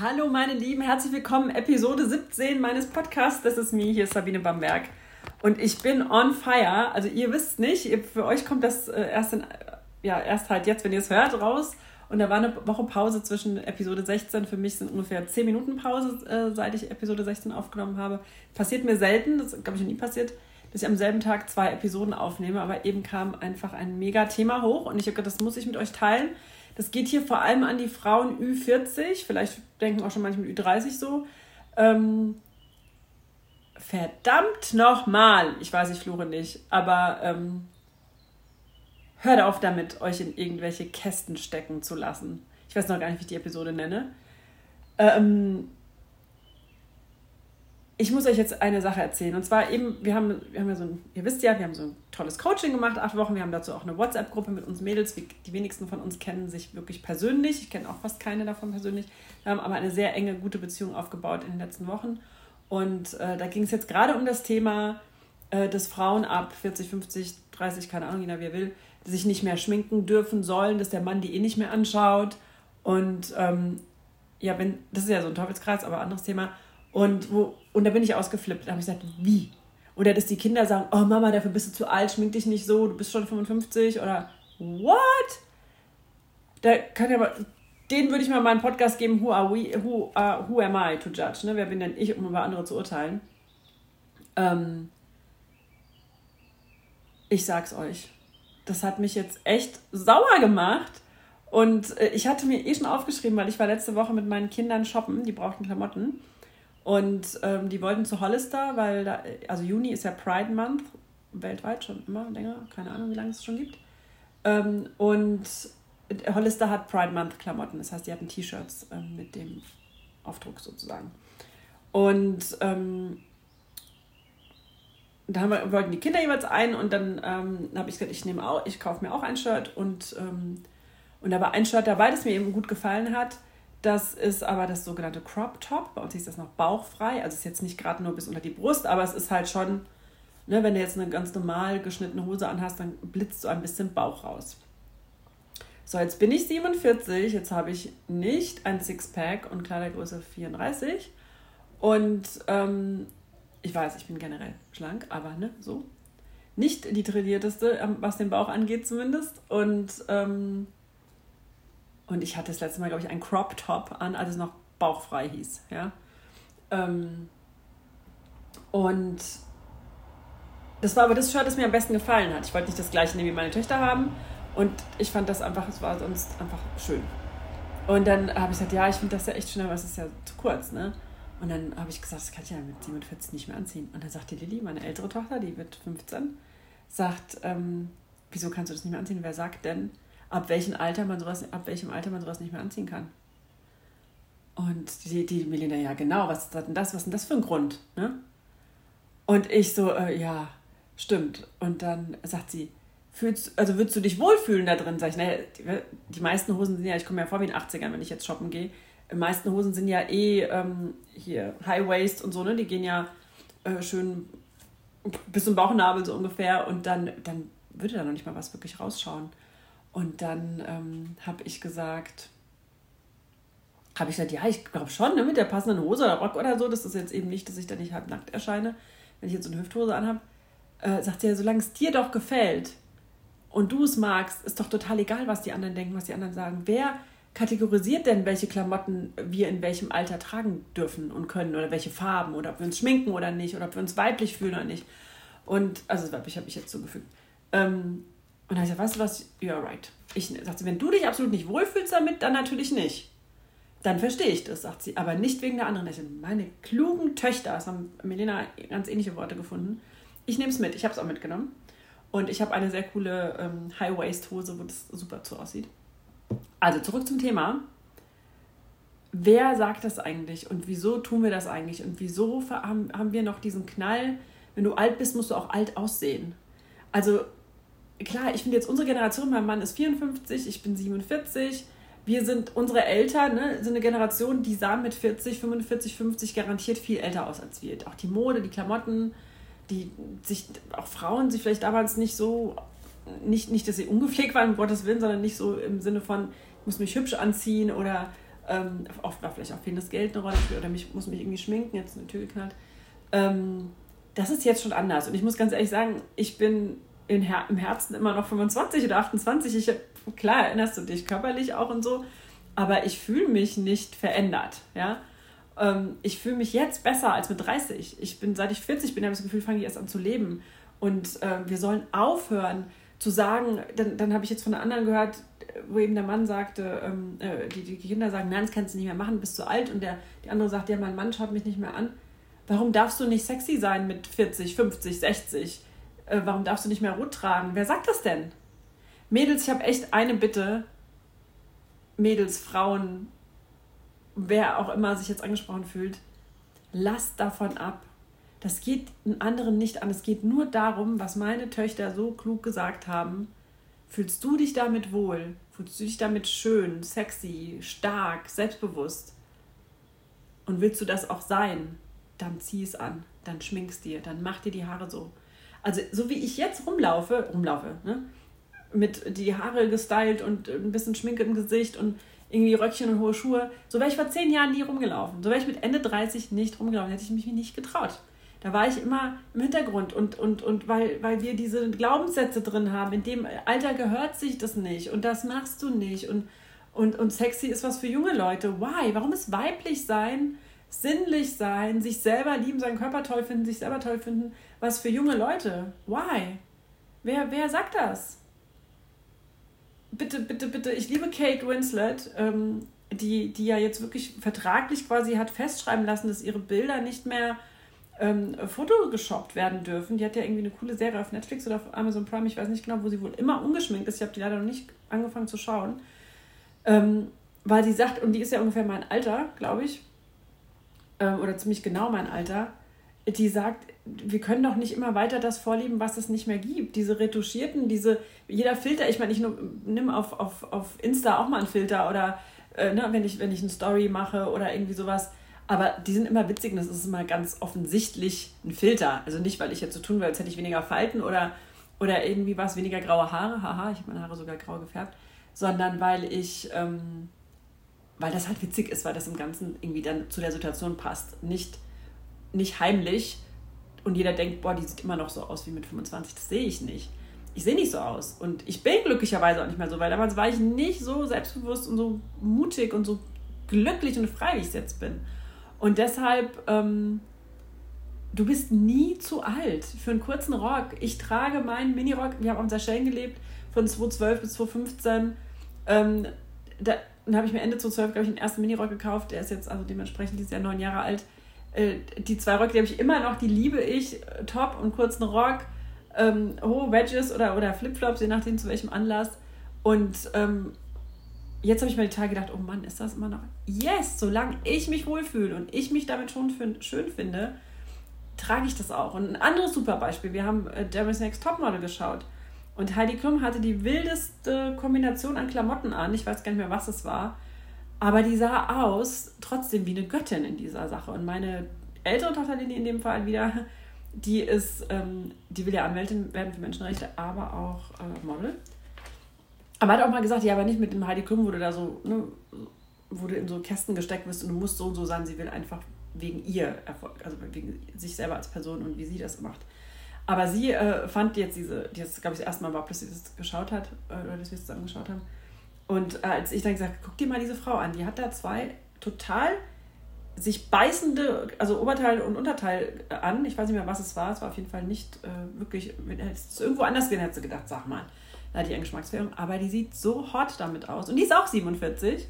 Hallo meine Lieben, herzlich willkommen, Episode 17 meines Podcasts. Das ist mir, hier ist Sabine Bamberg. Und ich bin on fire. Also ihr wisst nicht, für euch kommt das äh, erst, in, ja, erst halt jetzt, wenn ihr es hört, raus. Und da war eine Woche Pause zwischen Episode 16. Für mich sind ungefähr 10 Minuten Pause, äh, seit ich Episode 16 aufgenommen habe. Passiert mir selten, das glaube ich noch nie passiert, dass ich am selben Tag zwei Episoden aufnehme. Aber eben kam einfach ein mega Thema hoch und ich habe gedacht, das muss ich mit euch teilen. Das geht hier vor allem an die Frauen Ü40, vielleicht denken auch schon manche mit Ü30 so. Ähm, verdammt nochmal, ich weiß, ich fluche nicht, aber ähm, hört auf damit, euch in irgendwelche Kästen stecken zu lassen. Ich weiß noch gar nicht, wie ich die Episode nenne. Ähm, ich muss euch jetzt eine Sache erzählen. Und zwar eben, wir haben, wir haben ja so ein, ihr wisst ja, wir haben so ein tolles Coaching gemacht, acht Wochen. Wir haben dazu auch eine WhatsApp-Gruppe mit uns Mädels. Die wenigsten von uns kennen sich wirklich persönlich. Ich kenne auch fast keine davon persönlich. Wir haben aber eine sehr enge, gute Beziehung aufgebaut in den letzten Wochen. Und äh, da ging es jetzt gerade um das Thema, äh, dass Frauen ab 40, 50, 30, keine Ahnung, jeder wie er will, sich nicht mehr schminken dürfen sollen, dass der Mann die eh nicht mehr anschaut. Und ähm, ja, wenn, das ist ja so ein Teufelskreis, aber anderes Thema. Und, wo, und da bin ich ausgeflippt. Da habe ich gesagt, wie? Oder dass die Kinder sagen, oh Mama, dafür bist du zu alt, schmink dich nicht so, du bist schon 55. Oder what? Da kann ja mal, den würde ich mal meinen Podcast geben, who are we, who, uh, who am I to judge? Ne? Wer bin denn ich, um über andere zu urteilen? Ähm, ich sag's euch. Das hat mich jetzt echt sauer gemacht. Und äh, ich hatte mir eh schon aufgeschrieben, weil ich war letzte Woche mit meinen Kindern shoppen, die brauchten Klamotten. Und ähm, die wollten zu Hollister, weil da, also Juni ist ja Pride Month, weltweit schon immer länger, keine Ahnung, wie lange es schon gibt. Ähm, und Hollister hat Pride Month Klamotten, das heißt, die hatten T-Shirts ähm, mit dem Aufdruck sozusagen. Und ähm, da haben wir, wollten die Kinder jeweils ein und dann ähm, habe ich gesagt, ich nehme auch, ich kaufe mir auch ein Shirt und, ähm, und da war ein Shirt dabei, das mir eben gut gefallen hat das ist aber das sogenannte Crop Top. Bei uns ist das noch bauchfrei. Also ist jetzt nicht gerade nur bis unter die Brust, aber es ist halt schon, ne, wenn du jetzt eine ganz normal geschnittene Hose anhast, dann blitzt so ein bisschen Bauch raus. So, jetzt bin ich 47, jetzt habe ich nicht ein Sixpack und Kleidergröße 34. Und ähm, ich weiß, ich bin generell schlank, aber ne, so. Nicht die trainierteste, ähm, was den Bauch angeht zumindest. Und ähm, und ich hatte das letzte Mal, glaube ich, einen Crop Top an, als es noch bauchfrei hieß. Ja? Ähm, und das war aber das Shirt, das mir am besten gefallen hat. Ich wollte nicht das gleiche nehmen wie meine Töchter haben. Und ich fand das einfach, es war sonst einfach schön. Und dann habe ich gesagt, ja, ich finde das ja echt schön, aber es ist ja zu kurz, ne? Und dann habe ich gesagt, das kann ich ja mit 47 nicht mehr anziehen. Und dann sagte Lilly, meine ältere Tochter, die wird 15, sagt, ähm, wieso kannst du das nicht mehr anziehen? Wer sagt denn, ab welchem Alter man sowas, ab welchem Alter man sowas nicht mehr anziehen kann. Und die, die Melina, ja genau, was ist denn das? Was ist denn das für ein Grund? Ne? Und ich so, äh, ja, stimmt. Und dann sagt sie, fühlst, also würdest du dich wohlfühlen da drin? Sag ich, naja, die, die meisten Hosen sind ja, ich komme ja vor wie in den 80ern, wenn ich jetzt shoppen gehe. Die meisten Hosen sind ja eh ähm, hier High Waist und so, ne? Die gehen ja äh, schön bis zum Bauchnabel so ungefähr und dann, dann würde da noch nicht mal was wirklich rausschauen. Und dann ähm, habe ich gesagt, habe ich gesagt, ja, ich glaube schon, ne, mit der passenden Hose oder Rock oder so, das ist jetzt eben nicht, dass ich da nicht halb nackt erscheine, wenn ich jetzt so eine Hüfthose anhabe. Äh, sagt sie ja, solange es dir doch gefällt und du es magst, ist doch total egal, was die anderen denken, was die anderen sagen. Wer kategorisiert denn, welche Klamotten wir in welchem Alter tragen dürfen und können oder welche Farben oder ob wir uns schminken oder nicht oder ob wir uns weiblich fühlen oder nicht. Und, also weiblich habe ich jetzt zugefügt. Ähm, und dann habe ich gesagt, weißt du was, you're right. Ich sagte, wenn du dich absolut nicht wohlfühlst damit, dann natürlich nicht. Dann verstehe ich das, sagt sie, aber nicht wegen der anderen. Ich sage, meine klugen Töchter, das haben Melina ganz ähnliche Worte gefunden. Ich nehme es mit, ich habe es auch mitgenommen. Und ich habe eine sehr coole ähm, High-Waist-Hose, wo das super zu aussieht. Also zurück zum Thema. Wer sagt das eigentlich und wieso tun wir das eigentlich und wieso haben wir noch diesen Knall, wenn du alt bist, musst du auch alt aussehen? Also klar, ich finde jetzt unsere Generation, mein Mann ist 54, ich bin 47. Wir sind, unsere Eltern ne, sind eine Generation, die sahen mit 40, 45, 50 garantiert viel älter aus als wir. Auch die Mode, die Klamotten, die sich, auch Frauen sich vielleicht damals nicht so, nicht, nicht dass sie ungepflegt waren, um Gottes Willen, sondern nicht so im Sinne von, ich muss mich hübsch anziehen oder ähm, oft war vielleicht auch fehlendes Geld eine Rolle oder mich muss mich irgendwie schminken, jetzt eine Tür geknallt. Ähm, das ist jetzt schon anders. Und ich muss ganz ehrlich sagen, ich bin im Herzen immer noch 25 oder 28. Ich, klar, erinnerst du dich körperlich auch und so, aber ich fühle mich nicht verändert. Ja? Ähm, ich fühle mich jetzt besser als mit 30. Ich bin, seit ich 40 bin, habe ich das Gefühl, fange ich erst an zu leben. Und äh, wir sollen aufhören zu sagen, dann, dann habe ich jetzt von einer anderen gehört, wo eben der Mann sagte, ähm, äh, die, die Kinder sagen, nein, das kannst du nicht mehr machen, bist zu alt. Und der, die andere sagt, ja, mein Mann schaut mich nicht mehr an. Warum darfst du nicht sexy sein mit 40, 50, 60? Äh, warum darfst du nicht mehr rot tragen? Wer sagt das denn? Mädels, ich habe echt eine Bitte. Mädels, Frauen, wer auch immer sich jetzt angesprochen fühlt, lasst davon ab. Das geht einen anderen nicht an. Es geht nur darum, was meine Töchter so klug gesagt haben. Fühlst du dich damit wohl? Fühlst du dich damit schön, sexy, stark, selbstbewusst? Und willst du das auch sein? Dann zieh es an, dann schminkst dir, dann mach dir die Haare so. Also so wie ich jetzt rumlaufe, rumlaufe, ne? mit die Haare gestylt und ein bisschen Schminke im Gesicht und irgendwie Röckchen und hohe Schuhe. So wäre ich vor zehn Jahren nie rumgelaufen. So wäre ich mit Ende 30 nicht rumgelaufen. Hätte ich mich nicht getraut. Da war ich immer im Hintergrund und, und, und weil, weil wir diese Glaubenssätze drin haben, in dem Alter gehört sich das nicht und das machst du nicht und, und, und sexy ist was für junge Leute. Why? Warum ist weiblich sein, sinnlich sein, sich selber lieben, seinen Körper toll finden, sich selber toll finden, was für junge Leute? Why? Wer, wer sagt das? bitte, bitte, bitte, ich liebe Kate Winslet, ähm, die, die ja jetzt wirklich vertraglich quasi hat festschreiben lassen, dass ihre Bilder nicht mehr ähm, photogeshoppt werden dürfen. Die hat ja irgendwie eine coole Serie auf Netflix oder auf Amazon Prime, ich weiß nicht genau, wo sie wohl immer ungeschminkt ist. Ich habe die leider noch nicht angefangen zu schauen. Ähm, weil sie sagt, und die ist ja ungefähr mein Alter, glaube ich, ähm, oder ziemlich genau mein Alter, die sagt, wir können doch nicht immer weiter das vorleben, was es nicht mehr gibt. Diese retuschierten, diese, jeder Filter, ich meine, ich nehme auf, auf, auf Insta auch mal einen Filter oder äh, ne, wenn, ich, wenn ich eine Story mache oder irgendwie sowas. Aber die sind immer witzig und das ist immer ganz offensichtlich ein Filter. Also nicht, weil ich jetzt so tun will, als hätte ich weniger Falten oder, oder irgendwie was, weniger graue Haare. Haha, ich habe meine Haare sogar grau gefärbt. Sondern weil ich, ähm, weil das halt witzig ist, weil das im Ganzen irgendwie dann zu der Situation passt. Nicht, nicht heimlich und jeder denkt, boah, die sieht immer noch so aus wie mit 25. Das sehe ich nicht. Ich sehe nicht so aus. Und ich bin glücklicherweise auch nicht mehr so, weil damals war ich nicht so selbstbewusst und so mutig und so glücklich und frei, wie ich es jetzt bin. Und deshalb, ähm, du bist nie zu alt für einen kurzen Rock. Ich trage meinen Minirock, wir haben auf Seychellen gelebt, von 2012 bis 2015. Ähm, da, dann habe ich mir Ende 2012, glaube ich, den ersten Minirock gekauft. Der ist jetzt also dementsprechend dieses Jahr neun Jahre alt. Äh, die zwei Röcke, die habe ich immer noch, die liebe ich. Top und kurzen Rock, ähm, hohe Wedges oder, oder Flipflops, je nachdem zu welchem Anlass. Und ähm, jetzt habe ich mir die Tage gedacht, oh Mann, ist das immer noch. Yes, solange ich mich wohlfühle und ich mich damit schon schön finde, trage ich das auch. Und ein anderes super Beispiel, wir haben äh, Jeremy's Next Topmodel geschaut. Und Heidi Klum hatte die wildeste Kombination an Klamotten an. Ich weiß gar nicht mehr, was es war. Aber die sah aus trotzdem wie eine Göttin in dieser Sache. Und meine ältere Tochter, die in dem Fall wieder, die ist, ähm, die will ja Anwältin werden für Menschenrechte, aber auch äh, Model. Aber hat auch mal gesagt, ja, aber nicht mit dem Heidi Klum, wo du da so, ne, wo du in so Kästen gesteckt wirst und du musst so und so sein. Sie will einfach wegen ihr Erfolg, also wegen sich selber als Person und wie sie das macht. Aber sie äh, fand jetzt diese, die jetzt, glaube ich, das erste Mal war, dass sie das geschaut hat, äh, oder dass wir es zusammen geschaut haben, und äh, als ich dann gesagt habe, guck dir mal diese Frau an, die hat da zwei total sich beißende, also Oberteil und Unterteil äh, an. Ich weiß nicht mehr, was es war. Es war auf jeden Fall nicht äh, wirklich, wenn es irgendwo anders wäre, hätte sie gedacht, sag mal, da hat die eine Geschmacksfährung. Aber die sieht so hot damit aus. Und die ist auch 47.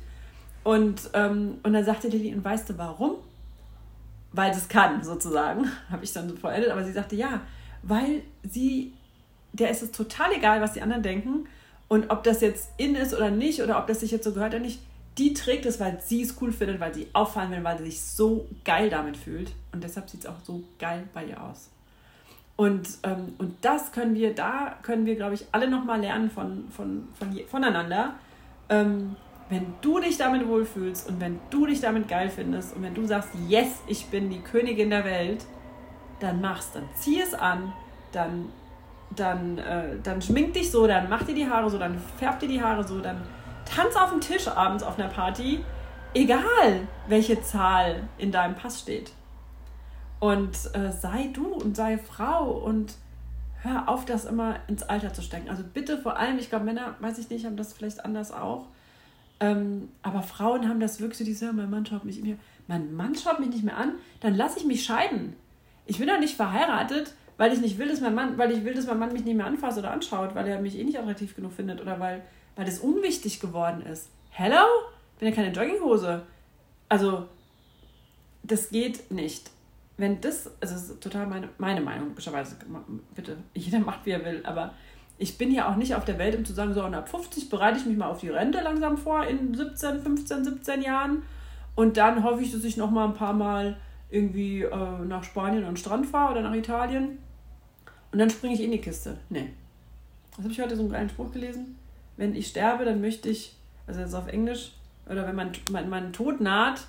Und, ähm, und dann sagte Lilly, und weißt du warum? Weil das kann, sozusagen, habe ich dann so vollendet. Aber sie sagte, ja, weil sie, der ist es total egal, was die anderen denken. Und ob das jetzt in ist oder nicht, oder ob das sich jetzt so gehört oder nicht, die trägt es, weil sie es cool findet, weil sie auffallen will, weil sie sich so geil damit fühlt. Und deshalb sieht es auch so geil bei ihr aus. Und, ähm, und das können wir, da können wir, glaube ich, alle nochmal lernen von, von, von, voneinander. Ähm, wenn du dich damit wohlfühlst und wenn du dich damit geil findest und wenn du sagst, yes, ich bin die Königin der Welt, dann mach's, dann zieh es an, dann dann, äh, dann schmink dich so, dann mach dir die Haare so, dann färb dir die Haare so, dann tanz auf dem Tisch abends auf einer Party. Egal, welche Zahl in deinem Pass steht. Und äh, sei du und sei Frau und hör auf, das immer ins Alter zu stecken. Also bitte vor allem, ich glaube, Männer, weiß ich nicht, haben das vielleicht anders auch. Ähm, aber Frauen haben das wirklich so, die sagen, mein Mann schaut mich mehr, mein Mann schaut mich nicht mehr an, dann lasse ich mich scheiden. Ich bin doch nicht verheiratet, weil ich nicht will, dass mein Mann, weil ich will, dass mein Mann mich nicht mehr anfasst oder anschaut, weil er mich eh nicht attraktiv genug findet oder weil, weil das unwichtig geworden ist. Hello? Bin ja keine Jogginghose. Also, das geht nicht wenn das, also das ist total meine, meine Meinung, logischerweise, bitte, jeder macht, wie er will, aber ich bin ja auch nicht auf der Welt, um zu sagen, so, und ab 50 bereite ich mich mal auf die Rente langsam vor, in 17, 15, 17 Jahren. Und dann hoffe ich, dass ich noch mal ein paar Mal irgendwie äh, nach Spanien und Strand fahre oder nach Italien. Und dann springe ich in die Kiste. Nee. Das habe ich heute so einen kleinen Spruch gelesen. Wenn ich sterbe, dann möchte ich, also jetzt auf Englisch, oder wenn mein, mein, mein Tod naht,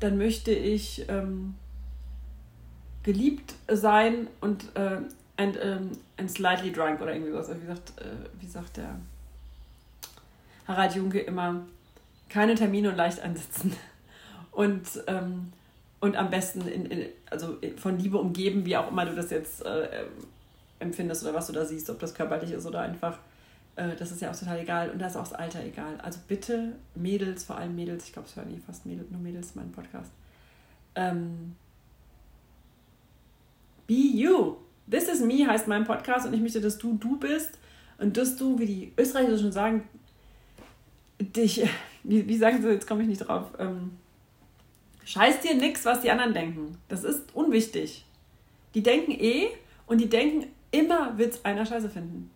dann möchte ich ähm, geliebt sein und äh, and, um, and slightly drunk oder irgendwie sowas. Wie sagt, äh, wie sagt der Harald Junke immer, keine Termine und leicht einsitzen. Und, ähm, und am besten in, in, also von Liebe umgeben, wie auch immer du das jetzt äh, empfindest oder was du da siehst, ob das körperlich ist oder einfach. Äh, das ist ja auch total egal. Und da ist auch das Alter egal. Also bitte, Mädels, vor allem Mädels, ich glaube, es hören eh fast Mädels, nur Mädels meinen Podcast. Ähm, Be You. This is Me heißt mein Podcast und ich möchte, dass du du bist und dass du, wie die Österreicher schon sagen, dich, wie, wie sagen sie, jetzt komme ich nicht drauf, ähm, scheiß dir nix, was die anderen denken. Das ist unwichtig. Die denken eh und die denken, immer wird einer scheiße finden.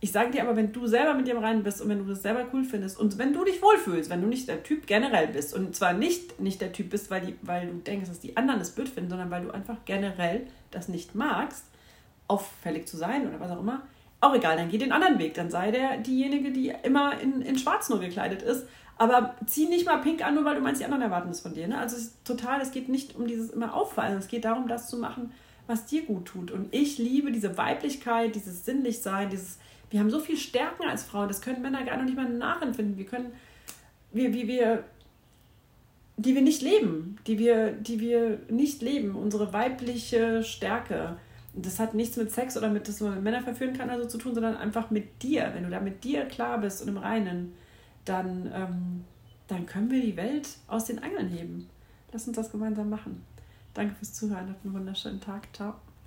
Ich sage dir aber, wenn du selber mit dir rein bist und wenn du das selber cool findest und wenn du dich wohlfühlst, wenn du nicht der Typ generell bist und zwar nicht, nicht der Typ bist, weil, die, weil du denkst, dass die anderen das blöd finden, sondern weil du einfach generell das nicht magst, auffällig zu sein oder was auch immer, auch egal, dann geh den anderen Weg. Dann sei der diejenige, die immer in, in schwarz nur gekleidet ist. Aber zieh nicht mal pink an, nur weil du meinst, die anderen erwarten es von dir. Ne? Also es total, es geht nicht um dieses immer Auffallen, es geht darum, das zu machen, was dir gut tut. Und ich liebe diese Weiblichkeit, dieses Sinnlichsein, dieses wir haben so viel Stärken als Frauen, das können Männer gar nicht mal nachempfinden. Wir können, wir, wie wir, die wir nicht leben, die wir, die wir nicht leben, unsere weibliche Stärke. Das hat nichts mit Sex oder mit, dass man Männer verführen kann, also zu tun, sondern einfach mit dir. Wenn du da mit dir klar bist und im Reinen, dann, ähm, dann können wir die Welt aus den Angeln heben. Lass uns das gemeinsam machen. Danke fürs Zuhören. Habt einen wunderschönen Tag. Ciao.